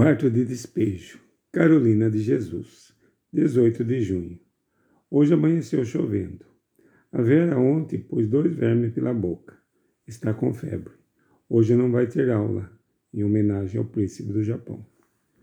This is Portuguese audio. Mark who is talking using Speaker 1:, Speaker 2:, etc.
Speaker 1: Quarto de despejo. Carolina de Jesus, 18 de junho. Hoje amanheceu chovendo. A Vera ontem pôs dois vermes pela boca. Está com febre. Hoje não vai ter aula, em homenagem ao príncipe do Japão.